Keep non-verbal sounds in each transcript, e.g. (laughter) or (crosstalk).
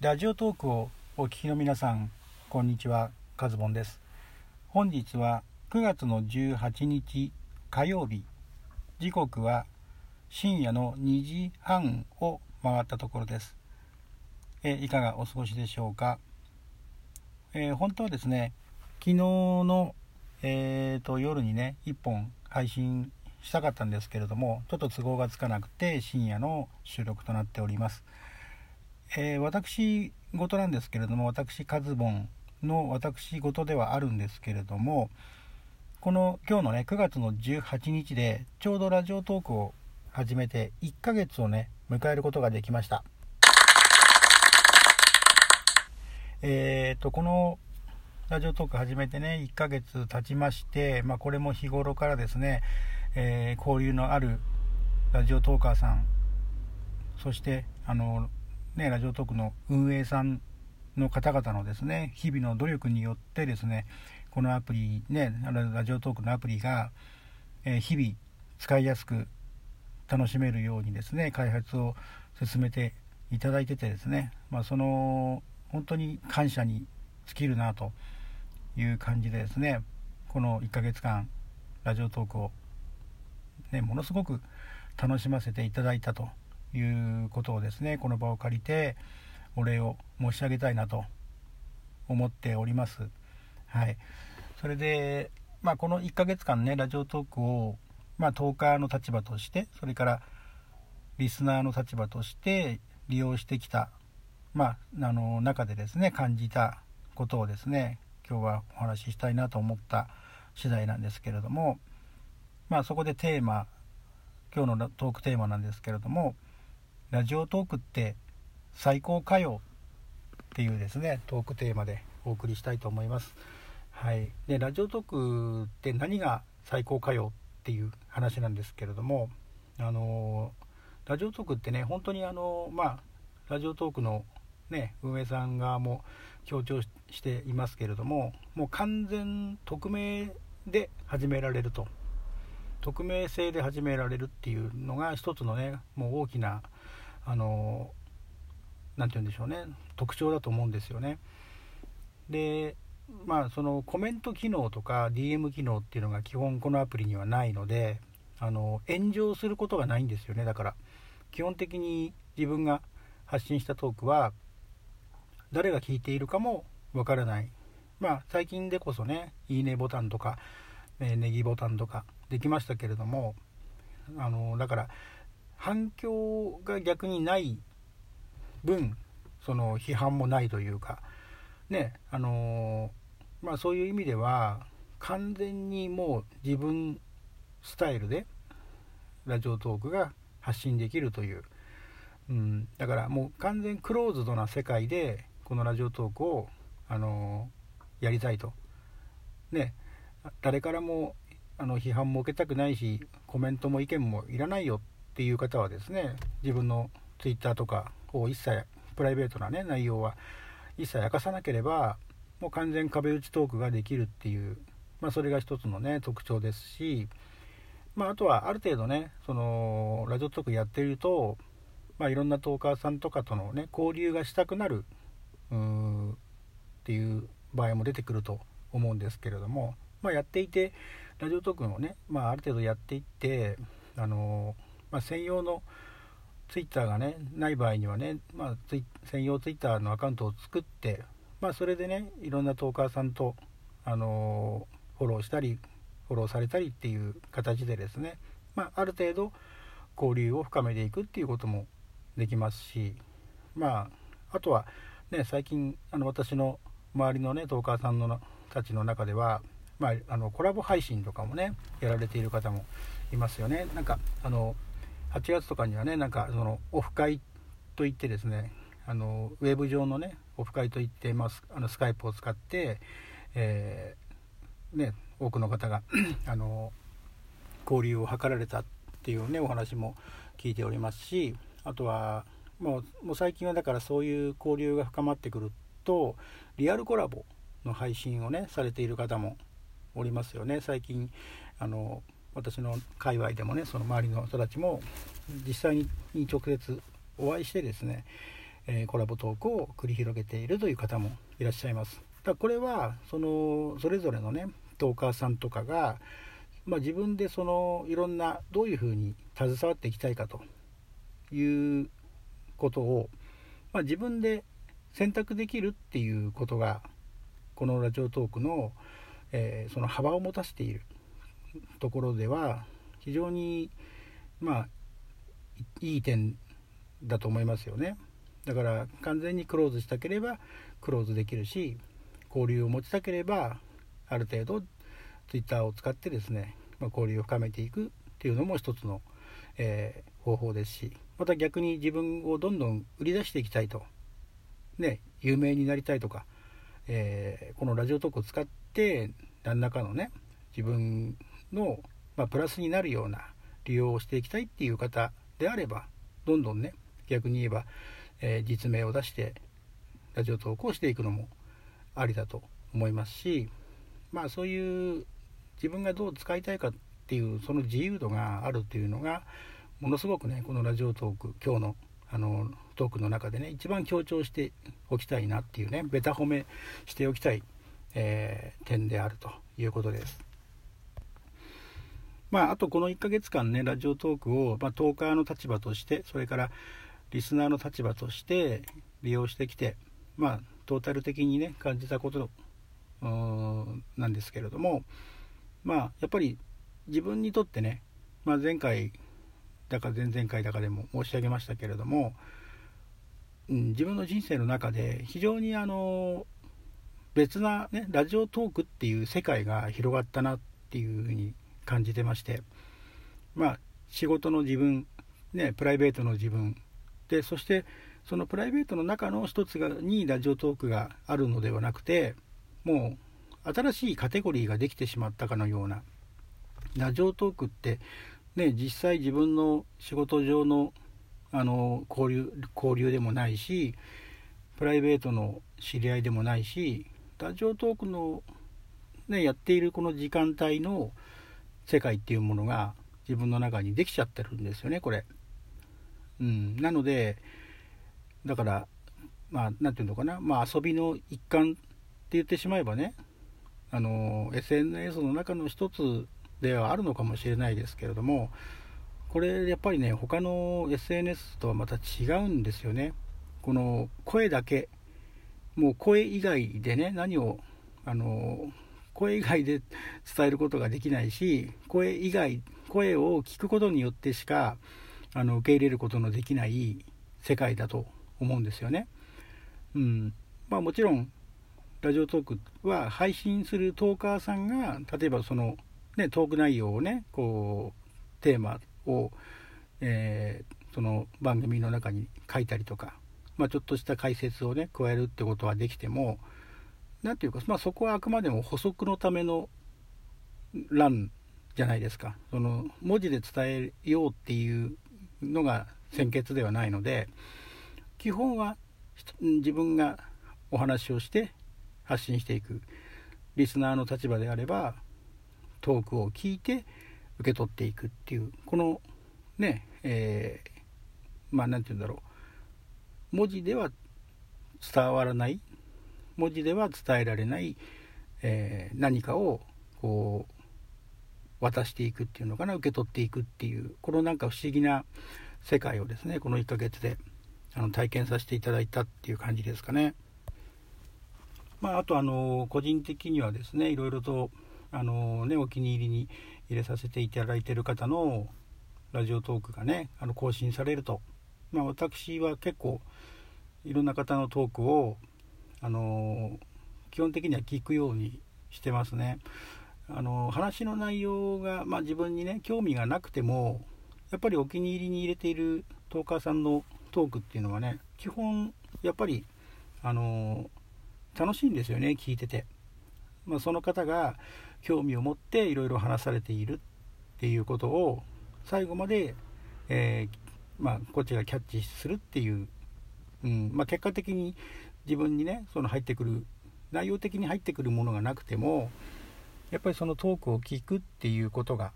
ラジオトークをお聞きの皆さん、こんにちは、カズボンです。本日は9月の18日火曜日、時刻は深夜の2時半を回ったところです。えいかがお過ごしでしょうか？えー、本当はですね、昨日の、えーと、夜にね、1本配信したかったんですけれども、ちょっと都合がつかなくて深夜の収録となっております。えー、私事なんですけれども私カズボンの私事ではあるんですけれどもこの今日のね9月の18日でちょうどラジオトークを始めて1ヶ月をね迎えることができました。えーとこのラジオトーク始めてね1ヶ月経ちまして、まあ、これも日頃からですね、えー、交流のあるラジオトーカーさんそしてあのね、ラジオトークの運営さんの方々のですね日々の努力によってですねこのアプリねラジオトークのアプリが、え日々使いやすく楽しめるようにですね開発を進めていただいててですね、まあ、その本当に感謝に尽きるなという感じでですねこの1ヶ月間ラジオトークを、ね、ものすごく楽しませていただいたということをですねこの場を借りてお礼を申し上げたいなと思っております。はい、それで、まあ、この1ヶ月間ねラジオトークを、まあ、トーカーの立場としてそれからリスナーの立場として利用してきた、まあ、あの中でですね感じたことをですね今日はお話ししたいなと思った次第なんですけれども、まあ、そこでテーマ今日のトークテーマなんですけれどもラジオトークって最高かよっていうですねトークテーマでお送りしたいと思います。はい、でラジオトークって何が最高かよっていう話なんですけれどもあのラジオトークってね本当にあのまあラジオトークのね運営さん側も強調していますけれどももう完全匿名で始められると匿名性で始められるっていうのが一つのねもう大きなあの何て言うんでしょうね。特徴だと思うんですよね。でまあそのコメント機能とか DM 機能っていうのが基本このアプリにはないのであの炎上することがないんですよね。だから基本的に自分が発信したトークは誰が聞いているかもわからない。まあ最近でこそねいいねボタンとか、えネギボタンとかできましたけれどもあのだから反響が逆にない分その批判もないというかねあのまあそういう意味では完全にもう自分スタイルでラジオトークが発信できるという、うん、だからもう完全クローズドな世界でこのラジオトークをあのやりたいと。ね誰からもあの批判も受けたくないしコメントも意見もいらないよっていう方はですね自分の Twitter とかを一切プライベートなね内容は一切明かさなければもう完全壁打ちトークができるっていう、まあ、それが一つのね特徴ですし、まあ、あとはある程度ねそのラジオトークやってると、まあ、いろんなトーカーさんとかとのね交流がしたくなるうーっていう場合も出てくると思うんですけれども、まあ、やっていてラジオトークをね、まあ、ある程度やっていってあのーまあ、専用のツイッターがねない場合にはね、まあ、専用ツイッターのアカウントを作って、まあ、それでねいろんなトーカーさんと、あの、フォローしたりフォローされたりっていう形でですね、まあ、ある程度交流を深めていくっていうこともできますしまああとはね最近あの私の周りのねトーカーさんのたちの中では、まあ、あのコラボ配信とかもねやられている方もいますよね。なんかあの8月とかにはねなんかそのオフ会といってですねあのウェブ上のねオフ会といって、まあ、あのスカイプを使って、えー、ね、多くの方が (clears throat) あの交流を図られたっていうねお話も聞いておりますしあとはもうもう最近はだからそういう交流が深まってくるとリアルコラボの配信をねされている方もおりますよね。最近あの私の界隈でもねその周りの人たちも実際に直接お会いしてですね、えー、コラボトークを繰り広げているという方もいらっしゃいます。だこれはそのそれぞれのねトーカーさんとかが、まあ、自分でそのいろんなどういうふうに携わっていきたいかということを、まあ、自分で選択できるっていうことがこのラジオトークの、えー、その幅を持たせているところでは非常にまあいい点だと思いますよね。だから完全にクローズしたければクローズできるし交流を持ちたければある程度 Twitter を使ってですね、まあ、交流を深めていくっていうのも一つの、えー、方法ですしまた逆に自分をどんどん売り出していきたいとね有名になりたいとかえー、このラジオトークを使って何らかのね自分の、まあ、プラスになるような利用をしていきたいっていう方であればどんどんね逆に言えば、えー、実名を出してラジオトークをしていくのもありだと思いますしまあそういう自分がどう使いたいかっていうその自由度があるっていうのがものすごくねこのラジオトーク今日のあのトークの中でね一番強調しておきたいなっていうねベタ褒めしておきたい、えー、点であるということです。まあ、あとこの1ヶ月間ねラジオトークを、まあ、トーカーの立場としてそれからリスナーの立場として利用してきてまあトータル的にね感じたことなんですけれどもまあやっぱり自分にとってね、まあ、前回だか前々回だかでも申し上げましたけれども、うん、自分の人生の中で非常にあの別な、ね、ラジオトークっていう世界が広がったなっていうふうに感じてまして。まあ仕事の自分、ね、プライベートの自分。でそしてそのプライベートの中の一つがにラジオトークがあるのではなくてもう新しいカテゴリーができてしまったかのような。ラジオトークってね、実際自分の仕事上のあの交流交流でもないしプライベートの知り合いでもないしラジオトークの、ね、やっているこの時間帯の世界っていうものが自分の中にできちゃってるんですよねこれ。うん、なのでだからまあ何て言うのかな、まあ、遊びの一環って言ってしまえばねあの SNS の中の一つではあるのかもしれないですけれどもこれやっぱりね他の SNS とはまた違うんですよね。この声だけ。もう声以外でね何をあの声以外で伝えることができないし声以外声を聞くことによってしかあの受け入れることのできない世界だと思うんですよね。うんまあ、もちろんラジオトークは配信するトーカーさんが例えばそのね、トーク内容をねこうテーマを、えー、その番組の中に書いたりとか、まあ、ちょっとした解説をね加えるってことはできても何ていうか、まあ、そこはあくまでも補足のための欄じゃないですか。その文字で伝えようっていうのが先決ではないので基本は自分がお話をして発信していく。リスナーの立場であればトークを聞いて受け取っていくっていう。このねえー、まあ何て言うんだろう。文字では伝わらない文字では伝えられない、えー、何かをこう渡していくっていうのかな受け取っていくっていうこのなんか不思議な世界をですねこの1ヶ月であの体験させていただいたっていう感じですかね。まあ、あとあの個人的にはですねいろいろとあのね、お気に入りに入れさせていただいてる方のラジオトークがねあの更新されると、まあ、私は結構いろんな方のトークをあの基本的には聞くようにしてますね。あの話の内容が、まあ、自分にね興味がなくてもやっぱりお気に入りに入れているトーカーさんのトークっていうのはね基本やっぱりあの楽しいんですよね聞いてて。まあ、その方が興味を持っていろいろ話されているっていうことを最後まで、えー、まあ、こっちがキャッチするっていう、うんまあ、結果的に自分にねその入ってくる内容的に入ってくるものがなくてもやっぱりそのトークを聞くっていうことが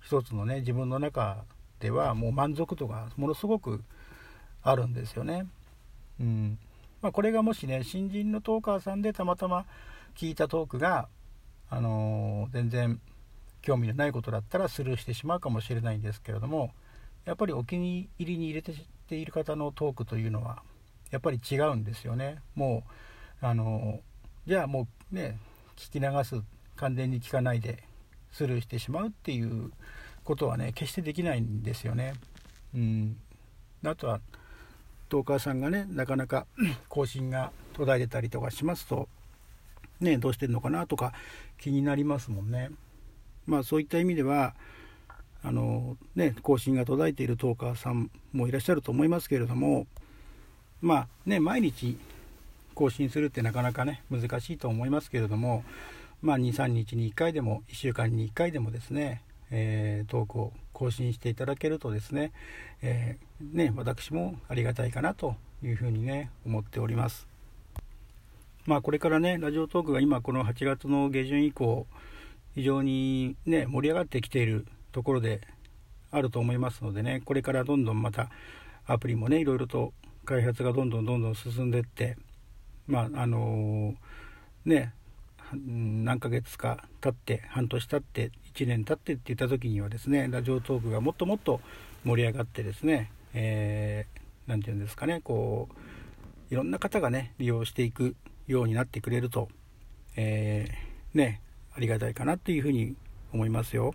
一つのね自分の中ではもう満足度がものすごくあるんですよね。うんまあ、これがもしね新人のトーカーさんでたまたま聞いたトークが、あのー、全然興味のないことだったらスルーしてしまうかもしれないんですけれどもやっぱりお気に入りに入れている方のトークというのはやっぱり違うんですよね。もうあのじゃあもうね聞き流す完全に聞かないでスルーしてしまうっていうことはね決してできないんですよね。うん。あとはトーカーさんがねなかなか (clears throat) 更新が途絶えてたりとかしますとねどうしてんのかなとか気になりますもんね。まあそういった意味ではあのね更新が途絶えているトーカーさんもいらっしゃると思いますけれどもまあね毎日更新するってなかなかね難しいと思いますけれどもまあ23日に1回でも1週間に1回でもですねえー、トークを更新していただけるとですね,、えー、ね私もありがたいかなというふうにね思っております。まあこれからねラジオトークが今この8月の下旬以降非常にね盛り上がってきているところであると思いますのでねこれからどんどんまたアプリもねいろいろと開発がどんどんどんどん進んでってまああのー、ね何ヶ月か経って半年経って1年経ってって言った時にはですねラジオトークがもっともっと盛り上がってですね何、えー、て言うんですかねこういろんな方がね利用していくようになってくれると、えー、ねありがたいかなっていうふうに思いますよ。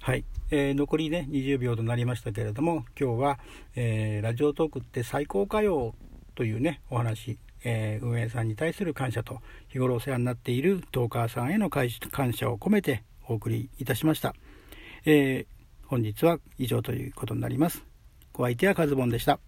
はい、えー、残りね20秒となりましたけれども今日は、えー、ラジオトークって最高かよというねお話えー、運営さんに対する感謝と日頃お世話になっているトーカーさんへの感謝を込めてお送りいたしました、え、本日は以上ということになります。お相手はカズボンでした。